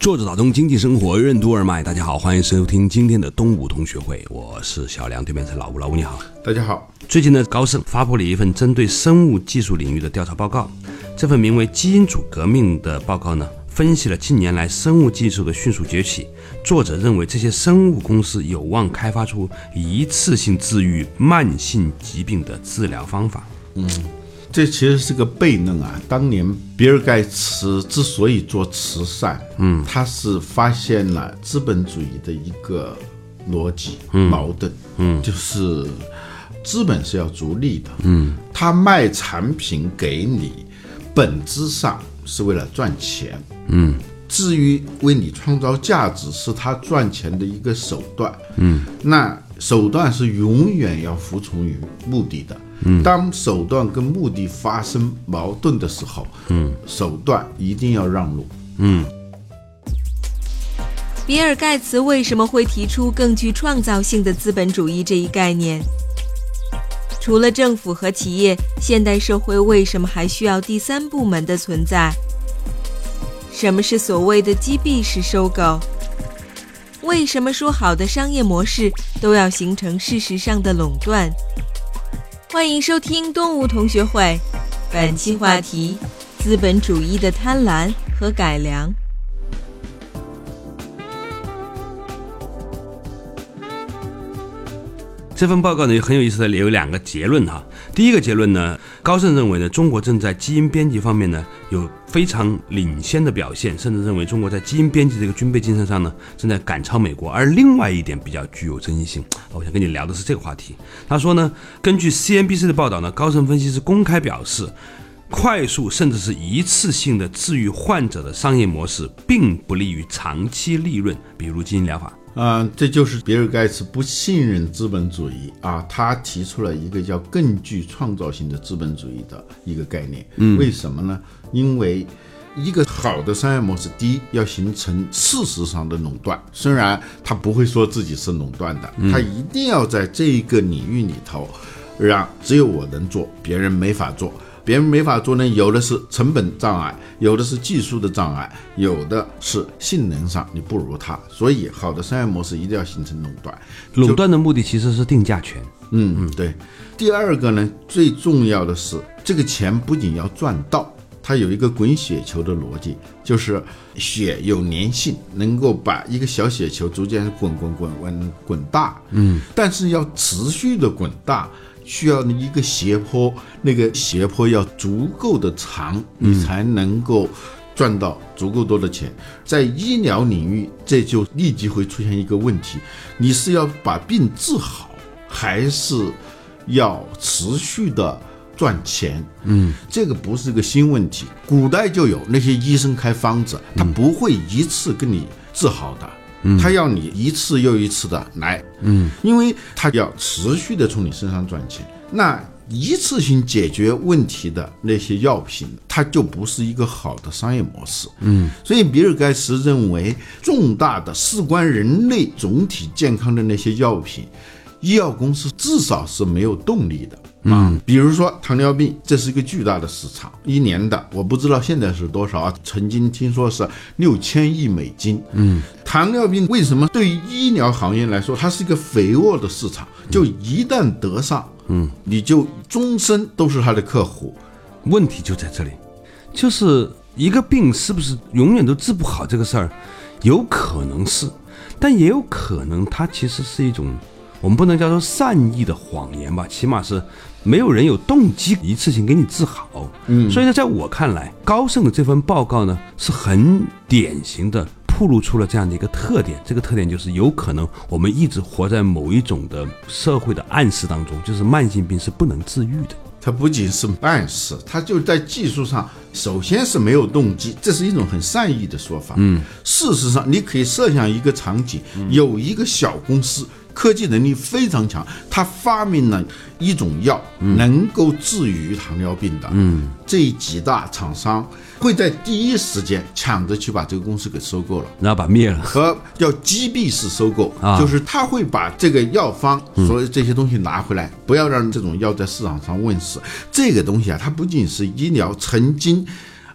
坐着打通经济生活任督二脉，大家好，欢迎收听今天的东吴同学会，我是小梁，对面是老吴，老吴你好，大家好。最近呢，高盛发布了一份针对生物技术领域的调查报告，这份名为《基因组革命》的报告呢，分析了近年来生物技术的迅速崛起。作者认为，这些生物公司有望开发出一次性治愈慢性疾病的治疗方法。嗯。这其实是个悖论啊！当年比尔盖茨之所以做慈善，嗯，他是发现了资本主义的一个逻辑嗯矛盾，嗯，就是资本是要逐利的，嗯，他卖产品给你，本质上是为了赚钱，嗯，至于为你创造价值是他赚钱的一个手段，嗯，那手段是永远要服从于目的的。当手段跟目的发生矛盾的时候，嗯，手段一定要让路。嗯，比尔盖茨为什么会提出更具创造性的资本主义这一概念？除了政府和企业，现代社会为什么还需要第三部门的存在？什么是所谓的击毙式收购？为什么说好的商业模式都要形成事实上的垄断？欢迎收听动物同学会，本期话题：资本主义的贪婪和改良。这份报告呢很有意思的，有两个结论哈。第一个结论呢，高盛认为呢，中国正在基因编辑方面呢有非常领先的表现，甚至认为中国在基因编辑这个军备竞赛上呢正在赶超美国。而另外一点比较具有争议性，我想跟你聊的是这个话题。他说呢，根据 CNBC 的报道呢，高盛分析师公开表示，快速甚至是一次性的治愈患者的商业模式并不利于长期利润，比如基因疗法。嗯，这就是比尔盖茨不信任资本主义啊，他提出了一个叫更具创造性的资本主义的一个概念。嗯，为什么呢？因为一个好的商业模式，第一要形成事实上的垄断，虽然他不会说自己是垄断的，他一定要在这一个领域里头，让只有我能做，别人没法做。别人没法做呢，有的是成本障碍，有的是技术的障碍，有的是性能上你不如他。所以，好的商业模式一定要形成垄断。垄断的目的其实是定价权。嗯嗯，对。第二个呢，最重要的是这个钱不仅要赚到，它有一个滚雪球的逻辑，就是雪有粘性，能够把一个小雪球逐渐滚滚滚滚滚大。嗯，但是要持续的滚大。需要一个斜坡，那个斜坡要足够的长，你才能够赚到足够多的钱。在医疗领域，这就立即会出现一个问题：你是要把病治好，还是要持续的赚钱？嗯，这个不是个新问题，古代就有那些医生开方子，他不会一次给你治好的。他要你一次又一次的来，嗯，因为他要持续的从你身上赚钱。那一次性解决问题的那些药品，它就不是一个好的商业模式。嗯，所以比尔盖茨认为，重大的事关人类总体健康的那些药品，医药公司至少是没有动力的。嗯，比如说糖尿病，这是一个巨大的市场，一年的我不知道现在是多少啊，曾经听说是六千亿美金。嗯，糖尿病为什么对于医疗行业来说，它是一个肥沃的市场？就一旦得上，嗯，你就终身都是他的客户。问题就在这里，就是一个病是不是永远都治不好这个事儿，有可能是，但也有可能它其实是一种。我们不能叫做善意的谎言吧，起码是没有人有动机一次性给你治好。嗯，所以呢，在我看来，高盛的这份报告呢，是很典型的暴露出了这样的一个特点。这个特点就是有可能我们一直活在某一种的社会的暗示当中，就是慢性病是不能治愈的。它不仅是暗示，它就在技术上，首先是没有动机，这是一种很善意的说法。嗯，事实上，你可以设想一个场景，有一个小公司。科技能力非常强，他发明了一种药，能够治愈糖尿病的。嗯，这几大厂商会在第一时间抢着去把这个公司给收购了，然后把灭了。和叫击毙式收购，就是他会把这个药方所有这些东西拿回来，不要让这种药在市场上问世。这个东西啊，它不仅是医疗，曾经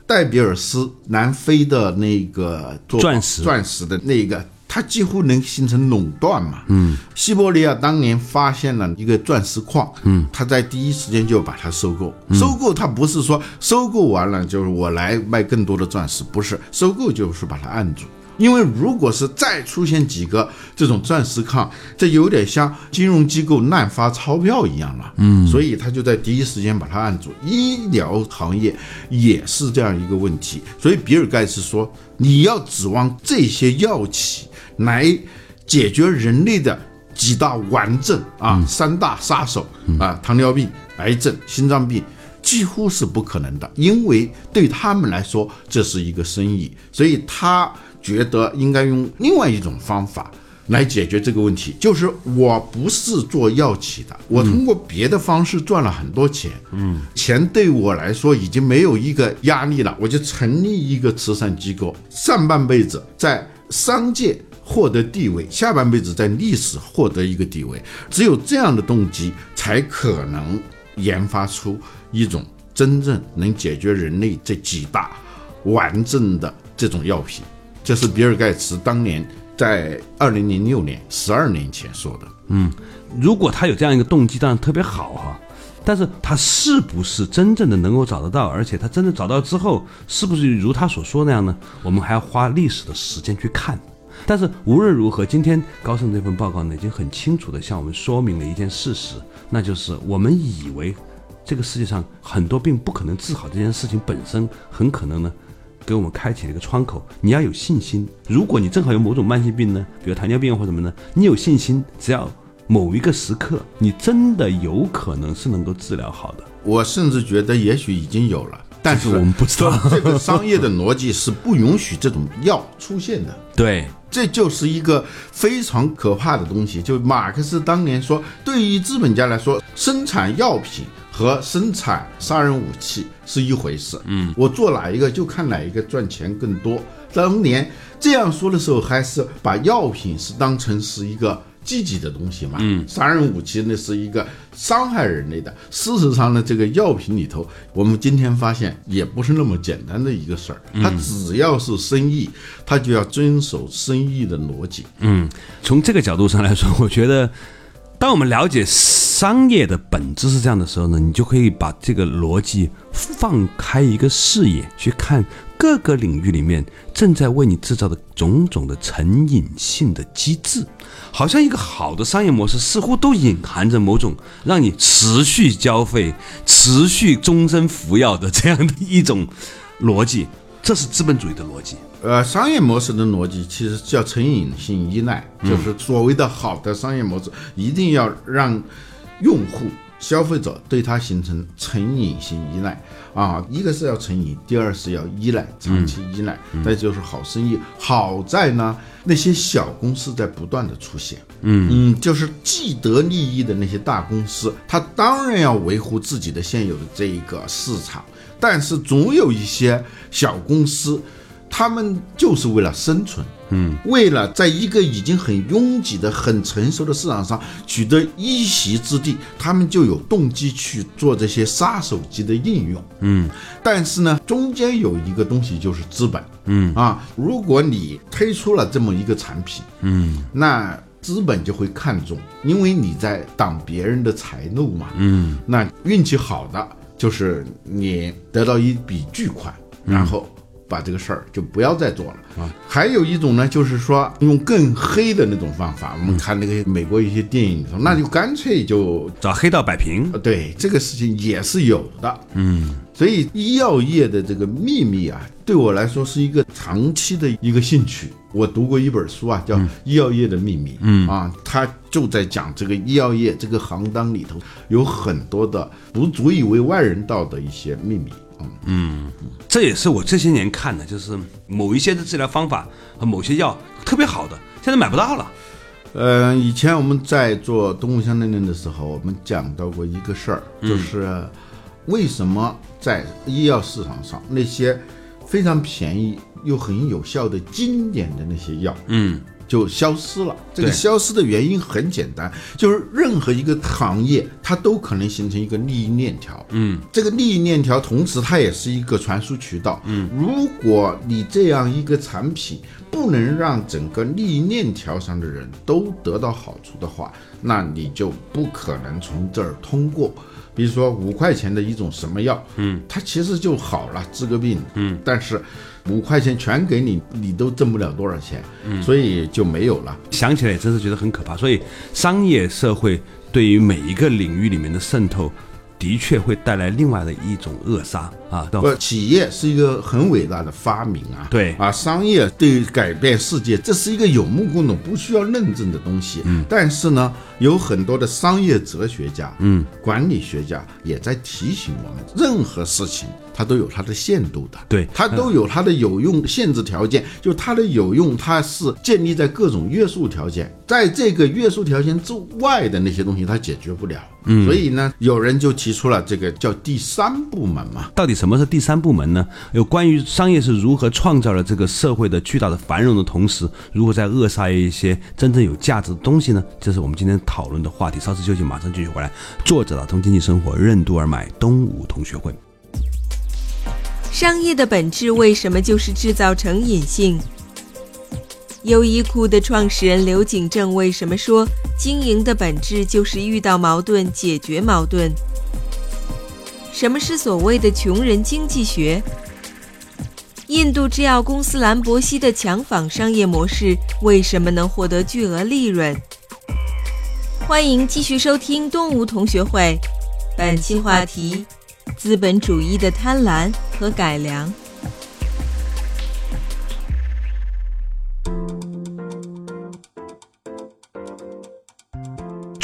戴比尔斯南非的那个做钻石钻石的那个。它几乎能形成垄断嘛？嗯，西伯利亚当年发现了一个钻石矿，嗯，他在第一时间就把它收购。收购它不是说收购完了就是我来卖更多的钻石，不是收购就是把它按住。因为如果是再出现几个这种钻石矿，这有点像金融机构滥发钞票一样了。嗯，所以他就在第一时间把它按住。医疗行业也是这样一个问题。所以比尔盖茨说，你要指望这些药企来解决人类的几大顽症啊，三大杀手啊，糖尿病、癌症、心脏病，几乎是不可能的。因为对他们来说，这是一个生意，所以他。觉得应该用另外一种方法来解决这个问题，就是我不是做药企的，我通过别的方式赚了很多钱，嗯，钱对我来说已经没有一个压力了，我就成立一个慈善机构，上半辈子在商界获得地位，下半辈子在历史获得一个地位，只有这样的动机，才可能研发出一种真正能解决人类这几大顽症的这种药品。这是比尔盖茨当年在二零零六年十二年前说的。嗯，如果他有这样一个动机，当然特别好哈。但是他是不是真正的能够找得到？而且他真的找到之后，是不是如他所说那样呢？我们还要花历史的时间去看。但是无论如何，今天高盛这份报告呢，已经很清楚的向我们说明了一件事实，那就是我们以为这个世界上很多病不可能治好，这件事情本身很可能呢。给我们开启了一个窗口，你要有信心。如果你正好有某种慢性病呢，比如糖尿病或什么呢，你有信心，只要某一个时刻，你真的有可能是能够治疗好的。我甚至觉得，也许已经有了，但是我们不知道。这个商业的逻辑是不允许这种药出现的。对，这就是一个非常可怕的东西。就马克思当年说，对于资本家来说，生产药品。和生产杀人武器是一回事。嗯，我做哪一个就看哪一个赚钱更多。当年这样说的时候，还是把药品是当成是一个积极的东西嘛。嗯，杀人武器那是一个伤害人类的。事实上呢，这个药品里头，我们今天发现也不是那么简单的一个事儿。它只要是生意，它就要遵守生意的逻辑。嗯，从这个角度上来说，我觉得，当我们了解。商业的本质是这样的时候呢，你就可以把这个逻辑放开一个视野去看各个领域里面正在为你制造的种种的成瘾性的机制，好像一个好的商业模式似乎都隐含着某种让你持续交费、持续终身服药的这样的一种逻辑，这是资本主义的逻辑。呃，商业模式的逻辑其实叫成瘾性依赖，就是所谓的好的商业模式一定要让。用户、消费者对它形成成瘾性依赖啊，一个是要成瘾，第二是要依赖，长期依赖，再就是好生意。好在呢，那些小公司在不断的出现，嗯嗯，就是既得利益的那些大公司，它当然要维护自己的现有的这一个市场，但是总有一些小公司。他们就是为了生存，嗯，为了在一个已经很拥挤的、很成熟的市场上取得一席之地，他们就有动机去做这些杀手级的应用，嗯。但是呢，中间有一个东西就是资本，嗯啊，如果你推出了这么一个产品，嗯，那资本就会看中，因为你在挡别人的财路嘛，嗯。那运气好的就是你得到一笔巨款，然后。把这个事儿就不要再做了啊！还有一种呢，就是说用更黑的那种方法。我们看那个美国一些电影里头，那就干脆就找黑道摆平。对，这个事情也是有的。嗯，所以医药业的这个秘密啊，对我来说是一个长期的一个兴趣。我读过一本书啊，叫《医药业的秘密》。嗯啊，他就在讲这个医药业这个行当里头有很多的不足以为外人道的一些秘密。嗯，这也是我这些年看的，就是某一些的治疗方法和某些药特别好的，现在买不到了。呃，以前我们在做动物相对论的时候，我们讲到过一个事儿，就是为什么在医药市场上那些非常便宜又很有效的经典的那些药，嗯，就消失了。这个消失的原因很简单，就是任何一个行业它都可能形成一个利益链条。嗯，这个利益链条同时它也是一个传输渠道。嗯，如果你这样一个产品不能让整个利益链条上的人都得到好处的话，那你就不可能从这儿通过。比如说五块钱的一种什么药，嗯，它其实就好了，治个病，嗯，但是五块钱全给你，你都挣不了多少钱，嗯，所以就没有了。想起来也真是觉得很可怕。所以，商业社会对于每一个领域里面的渗透，的确会带来另外的一种扼杀啊。不，企业是一个很伟大的发明啊。对啊，商业对于改变世界，这是一个有目共睹、不需要论证的东西。嗯，但是呢，有很多的商业哲学家、嗯，管理学家也在提醒我们，任何事情它都有它的限度的。对它都有它的有用限制条件，就它的有用，它是建立在各种约束条件，在这个约束条件之外的那些东西，它解决不了。嗯，所以呢，有人就提出了这个叫第三部门嘛。到底什什么是第三部门呢？有关于商业是如何创造了这个社会的巨大的繁荣的同时，如何在扼杀一些真正有价值的东西呢？这是我们今天讨论的话题。稍事休息，马上继续回来。作者打通经济生活任督二脉，东吴同学会。商业的本质为什么就是制造成瘾性？优衣库的创始人刘景正为什么说经营的本质就是遇到矛盾解决矛盾？什么是所谓的穷人经济学？印度制药公司兰博西的强仿商业模式为什么能获得巨额利润？欢迎继续收听东吴同学会，本期话题：资本主义的贪婪和改良。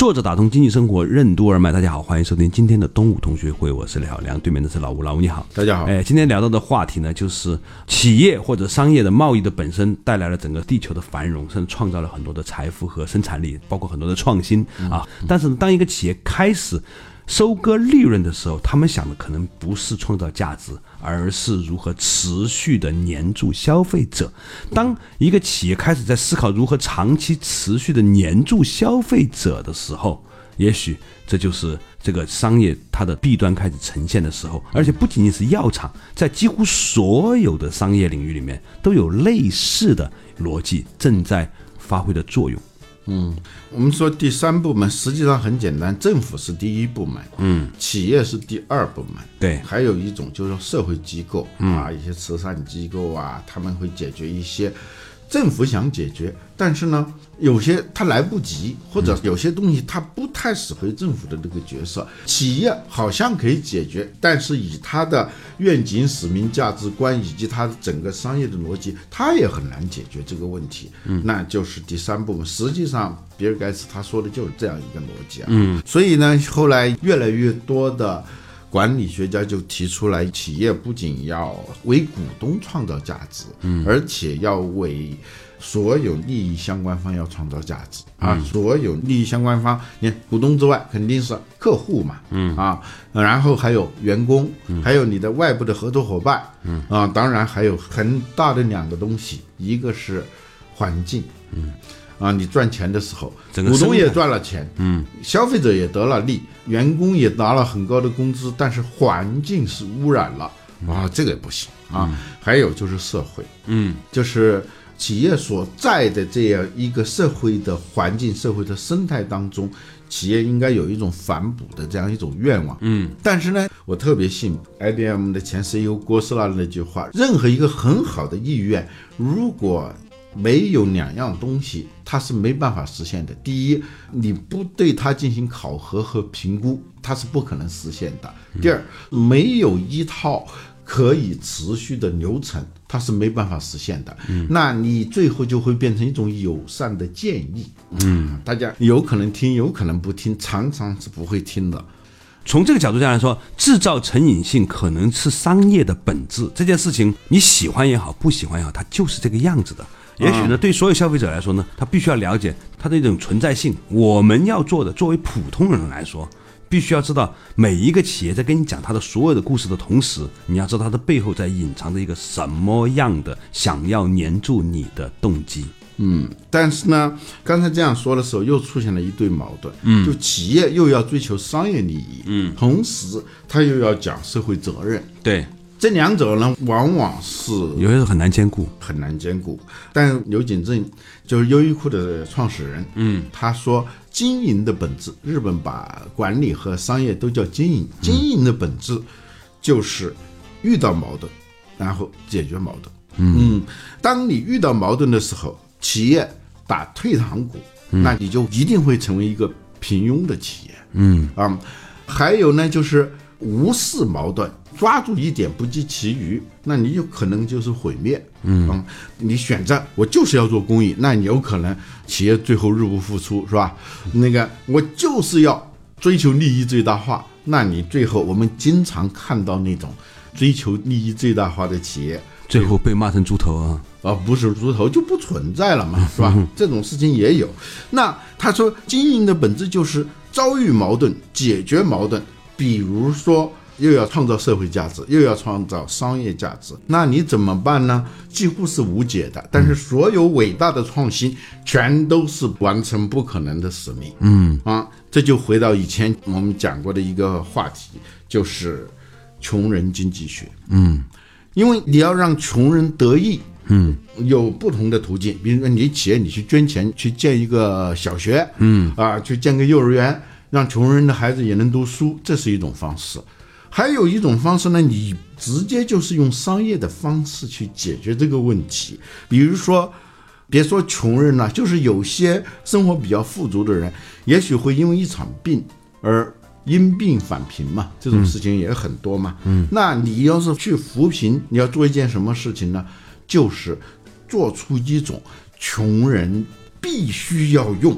作者打通经济生活任督二脉，大家好，欢迎收听今天的东吴同学会，我是李小良，对面的是老吴，老吴你好。大家好，哎，今天聊到的话题呢，就是企业或者商业的贸易的本身带来了整个地球的繁荣，甚至创造了很多的财富和生产力，包括很多的创新啊。但是呢，当一个企业开始收割利润的时候，他们想的可能不是创造价值，而是如何持续的黏住消费者。当一个企业开始在思考如何长期持续的黏住消费者的时候，也许这就是这个商业它的弊端开始呈现的时候，而且不仅仅是药厂，在几乎所有的商业领域里面都有类似的逻辑正在发挥的作用。我们说第三部门实际上很简单，政府是第一部门，嗯，企业是第二部门，对。还有一种就是社会机构、啊，一些慈善机构啊，他们会解决一些政府想解决，但是呢，有些它来不及，或者有些东西它不太适合政府的这个角色，企业好像可以解决，但是以它的愿景、使命、价值观以及它整个商业的逻辑，它也很难解决这个问题。嗯，那就是第三部分。实际上，比尔盖茨他说的就是这样一个逻辑啊。嗯，所以呢，后来越来越多的。管理学家就提出来，企业不仅要为股东创造价值，嗯，而且要为所有利益相关方要创造价值啊！所有利益相关方，你看股东之外肯定是客户嘛，嗯啊，然后还有员工，还有你的外部的合作伙伴，嗯啊，当然还有很大的两个东西，一个是环境，嗯。啊，你赚钱的时候，股东也赚了钱，嗯，消费者也得了利，员工也拿了很高的工资，但是环境是污染了，啊，这个也不行啊。还有就是社会，嗯，就是企业所在的这样一个社会的环境、社会的生态当中，企业应该有一种反哺的这样一种愿望。嗯，但是呢，我特别信 IBM 的前 CEO 郭士拉的那句话：任何一个很好的意愿，如果没有两样东西，它是没办法实现的。第一，你不对它进行考核和评估，它是不可能实现的。第二，没有一套可以持续的流程，它是没办法实现的。嗯，那你最后就会变成一种友善的建议。嗯，大家有可能听，有可能不听，常常是不会听的。从这个角度上来说，制造成瘾性可能是商业的本质。这件事情你喜欢也好，不喜欢也好，它就是这个样子的。也许呢，对所有消费者来说呢，他必须要了解它的一种存在性。我们要做的，作为普通人来说。必须要知道每一个企业在跟你讲它的所有的故事的同时，你要知道它的背后在隐藏着一个什么样的想要黏住你的动机。嗯，但是呢，刚才这样说的时候，又出现了一对矛盾。嗯，就企业又要追求商业利益，嗯，同时他又要讲社会责任。对。这两者呢，往往是有些时候很难兼顾，很难兼顾。但刘景正就是优衣库的创始人，嗯，他说经营的本质，日本把管理和商业都叫经营，经营的本质就是遇到矛盾，然后解决矛盾。嗯，当你遇到矛盾的时候，企业打退堂鼓，那你就一定会成为一个平庸的企业。嗯啊，还有呢，就是无视矛盾。抓住一点不计其余，那你有可能就是毁灭。嗯，你选择我就是要做公益，那你有可能企业最后入不敷出，是吧？那个我就是要追求利益最大化，那你最后我们经常看到那种追求利益最大化的企业，最后被骂成猪头啊！啊，不是猪头就不存在了嘛，是吧？这种事情也有。那他说经营的本质就是遭遇矛盾，解决矛盾，比如说。又要创造社会价值，又要创造商业价值，那你怎么办呢？几乎是无解的。但是所有伟大的创新，全都是完成不可能的使命。嗯啊，这就回到以前我们讲过的一个话题，就是穷人经济学。嗯，因为你要让穷人得益，嗯，有不同的途径。比如说，你企业你去捐钱去建一个小学，嗯啊，去建个幼儿园，让穷人的孩子也能读书，这是一种方式。还有一种方式呢，你直接就是用商业的方式去解决这个问题。比如说，别说穷人了，就是有些生活比较富足的人，也许会因为一场病而因病返贫嘛，这种事情也很多嘛。嗯，那你要是去扶贫，你要做一件什么事情呢？就是做出一种穷人必须要用、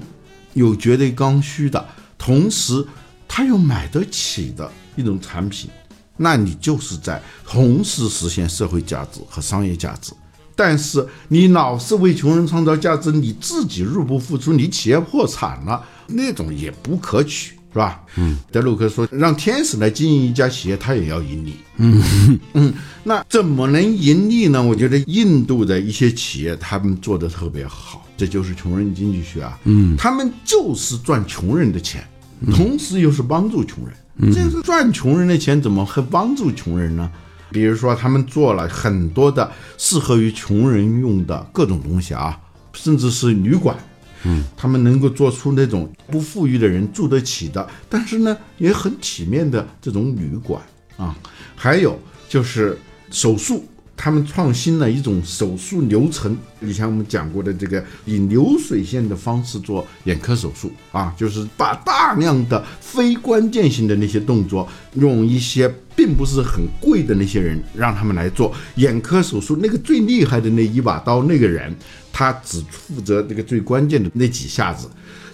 有绝对刚需的，同时他又买得起的。一种产品，那你就是在同时实现社会价值和商业价值。但是你老是为穷人创造价值，你自己入不敷出，你企业破产了，那种也不可取，是吧？嗯，德鲁克说，让天使来经营一家企业，他也要盈利。嗯嗯，那怎么能盈利呢？我觉得印度的一些企业他们做的特别好，这就是穷人经济学啊。嗯，他们就是赚穷人的钱，同时又是帮助穷人。这是赚穷人的钱，怎么还帮助穷人呢？比如说，他们做了很多的适合于穷人用的各种东西啊，甚至是旅馆，嗯，他们能够做出那种不富裕的人住得起的，但是呢也很体面的这种旅馆啊。还有就是手术。他们创新了一种手术流程，以前我们讲过的这个以流水线的方式做眼科手术啊，就是把大量的非关键性的那些动作，用一些并不是很贵的那些人让他们来做眼科手术。那个最厉害的那一把刀，那个人他只负责那个最关键的那几下子。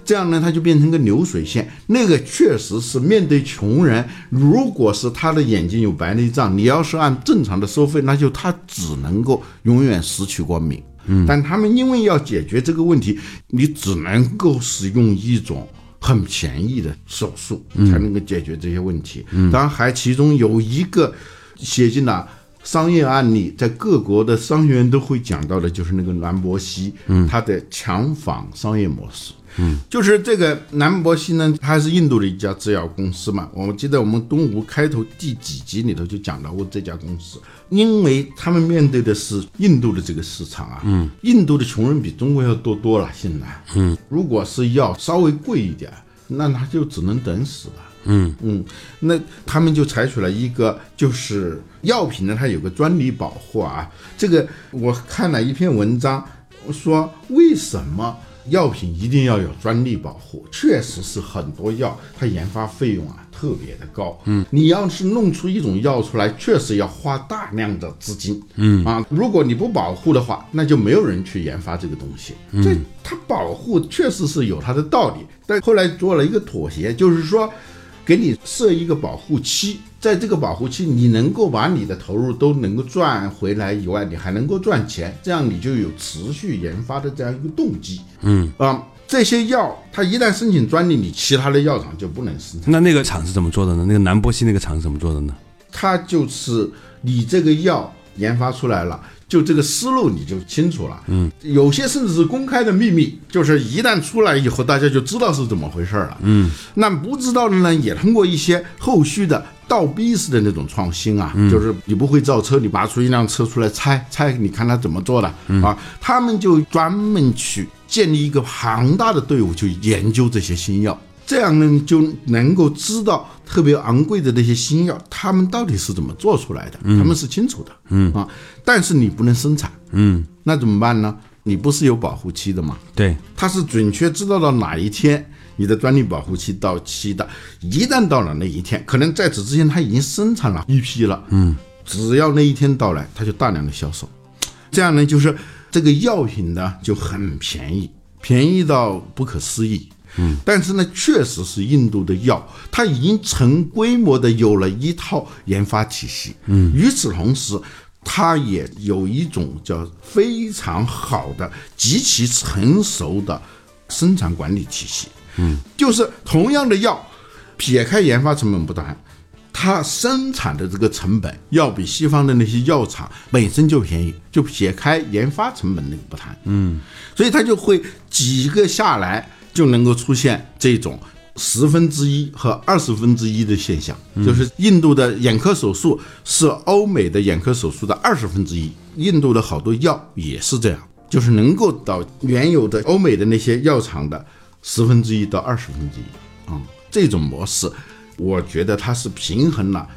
这样呢，它就变成个流水线。那个确实是面对穷人，如果是他的眼睛有白内障，你要是按正常的收费，那就他只能够永远失去光明。嗯，但他们因为要解决这个问题，你只能够使用一种很便宜的手术，才能够解决这些问题。当然，还其中有一个写进了商业案例，在各国的商学院都会讲到的，就是那个兰博西，嗯，他的强仿商业模式。嗯，就是这个南博西呢，它是印度的一家制药公司嘛。我记得我们东吴开头第几集里头就讲到过这家公司，因为他们面对的是印度的这个市场啊。嗯，印度的穷人比中国要多多了。现在，嗯，如果是药稍微贵一点，那他就只能等死了。嗯嗯，那他们就采取了一个，就是药品呢，它有个专利保护啊。这个我看了一篇文章，说为什么？药品一定要有专利保护，确实是很多药它研发费用啊特别的高。嗯，你要是弄出一种药出来，确实要花大量的资金。嗯啊，如果你不保护的话，那就没有人去研发这个东西。这它保护确实是有它的道理，但后来做了一个妥协，就是说。给你设一个保护期，在这个保护期，你能够把你的投入都能够赚回来以外，你还能够赚钱，这样你就有持续研发的这样一个动机。嗯啊，这些药它一旦申请专利，你其他的药厂就不能生产。那那个厂是怎么做的呢？那个南波西那个厂是怎么做的呢？它就是你这个药研发出来了。就这个思路你就清楚了，嗯，有些甚至是公开的秘密，就是一旦出来以后，大家就知道是怎么回事了，嗯，那不知道的呢，也通过一些后续的倒逼式的那种创新啊，就是你不会造车，你拔出一辆车出来拆拆，你看他怎么做的啊，他们就专门去建立一个庞大的队伍，去研究这些新药。这样呢，就能够知道特别昂贵的那些新药，他们到底是怎么做出来的，他们是清楚的，嗯。啊，但是你不能生产，嗯，那怎么办呢？你不是有保护期的吗？对，他是准确知道到哪一天你的专利保护期到期的，一旦到了那一天，可能在此之前他已经生产了一批了，嗯，只要那一天到来，他就大量的销售，这样呢，就是这个药品呢就很便宜，便宜到不可思议。嗯，但是呢，确实是印度的药，它已经成规模的有了一套研发体系。嗯，与此同时，它也有一种叫非常好的、极其成熟的生产管理体系。嗯，就是同样的药，撇开研发成本不谈，它生产的这个成本要比西方的那些药厂本身就便宜。就撇开研发成本那个不谈，嗯，所以它就会几个下来。就能够出现这种十分之一和二十分之一的现象，就是印度的眼科手术是欧美的眼科手术的二十分之一。印度的好多药也是这样，就是能够到原有的欧美的那些药厂的十分之一到二十分之一。啊，这种模式，我觉得它是平衡了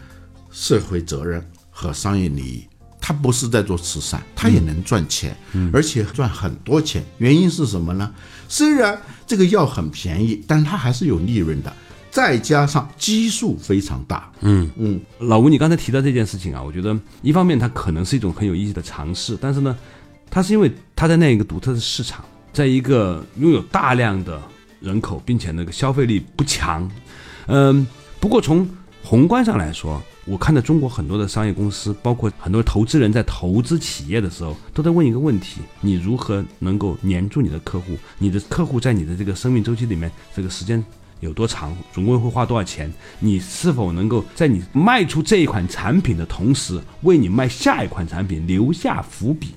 社会责任和商业利益。它不是在做慈善，它也能赚钱，而且赚很多钱。原因是什么呢？虽然这个药很便宜，但它还是有利润的，再加上基数非常大。嗯嗯，老吴，你刚才提到这件事情啊，我觉得一方面它可能是一种很有意义的尝试，但是呢，它是因为它在那一个独特的市场，在一个拥有大量的人口，并且那个消费力不强。嗯，不过从宏观上来说，我看到中国很多的商业公司，包括很多投资人在投资企业的时候，都在问一个问题：你如何能够黏住你的客户？你的客户在你的这个生命周期里面，这个时间有多长？总共会花多少钱？你是否能够在你卖出这一款产品的同时，为你卖下一款产品留下伏笔？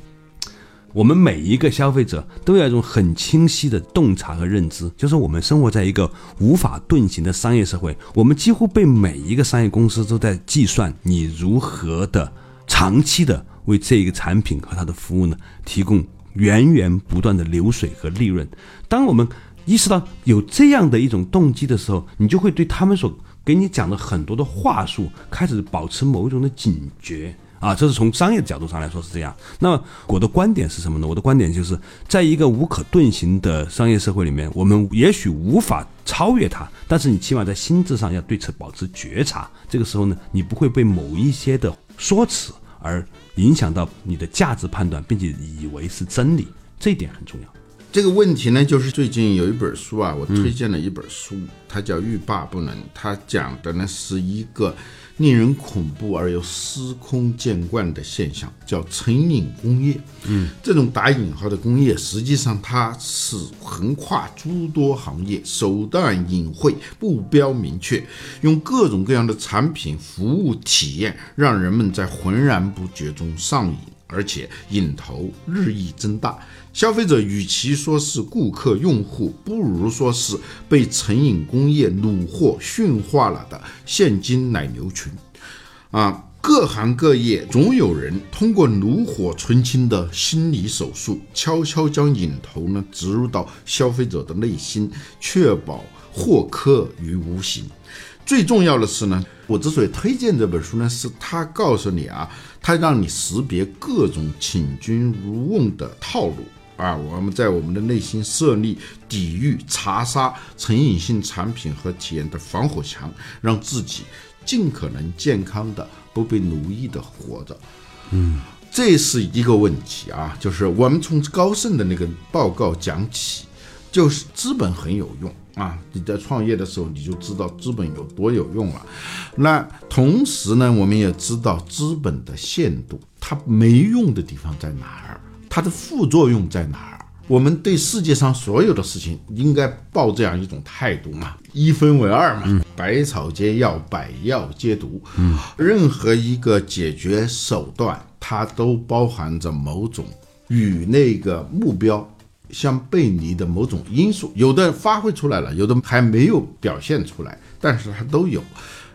我们每一个消费者都有一种很清晰的洞察和认知，就是我们生活在一个无法遁形的商业社会，我们几乎被每一个商业公司都在计算你如何的长期的为这个产品和它的服务呢提供源源不断的流水和利润。当我们意识到有这样的一种动机的时候，你就会对他们所给你讲的很多的话术开始保持某一种的警觉。啊，这是从商业的角度上来说是这样。那么我的观点是什么呢？我的观点就是，在一个无可遁形的商业社会里面，我们也许无法超越它，但是你起码在心智上要对此保持觉察。这个时候呢，你不会被某一些的说辞而影响到你的价值判断，并且以为是真理，这一点很重要。这个问题呢，就是最近有一本书啊，我推荐了一本书，它叫《欲罢不能》，它讲的呢是一个。令人恐怖而又司空见惯的现象叫成瘾工业。嗯，这种打引号的工业，实际上它是横跨诸多行业，手段隐晦，目标明确，用各种各样的产品、服务体验，让人们在浑然不觉中上瘾，而且瘾头日益增大。消费者与其说是顾客、用户，不如说是被成瘾工业虏获、驯化了的现金奶牛群。啊，各行各业总有人通过炉火纯青的心理手术，悄悄将瘾头呢植入到消费者的内心，确保获客于无形。最重要的是呢，我之所以推荐这本书呢，是它告诉你啊，它让你识别各种请君入瓮的套路。啊，我们在我们的内心设立抵御、查杀成瘾性产品和体验的防火墙，让自己尽可能健康的、不被奴役的活着。嗯，这是一个问题啊，就是我们从高盛的那个报告讲起，就是资本很有用啊。你在创业的时候，你就知道资本有多有用了。那同时呢，我们也知道资本的限度，它没用的地方在哪儿？它的副作用在哪儿？我们对世界上所有的事情应该抱这样一种态度嘛，一分为二嘛，百草皆药，百药皆毒。嗯，任何一个解决手段，它都包含着某种与那个目标相背离的某种因素，有的发挥出来了，有的还没有表现出来，但是它都有。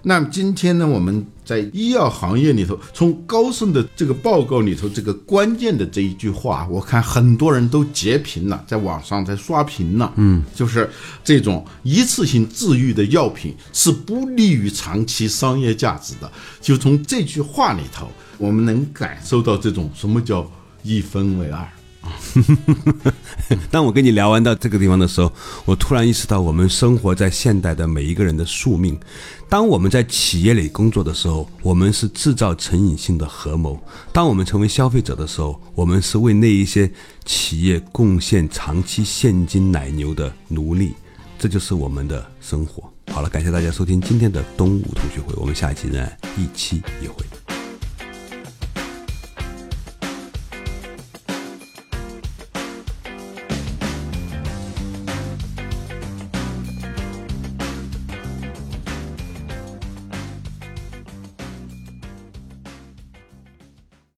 那么今天呢，我们在医药行业里头，从高盛的这个报告里头，这个关键的这一句话，我看很多人都截屏了，在网上在刷屏了。嗯，就是这种一次性治愈的药品是不利于长期商业价值的。就从这句话里头，我们能感受到这种什么叫一分为二。当我跟你聊完到这个地方的时候，我突然意识到，我们生活在现代的每一个人的宿命。当我们在企业里工作的时候，我们是制造成瘾性的合谋；当我们成为消费者的时候，我们是为那一些企业贡献长期现金奶牛的奴隶。这就是我们的生活。好了，感谢大家收听今天的东吴同学会，我们下一期呢一期一会。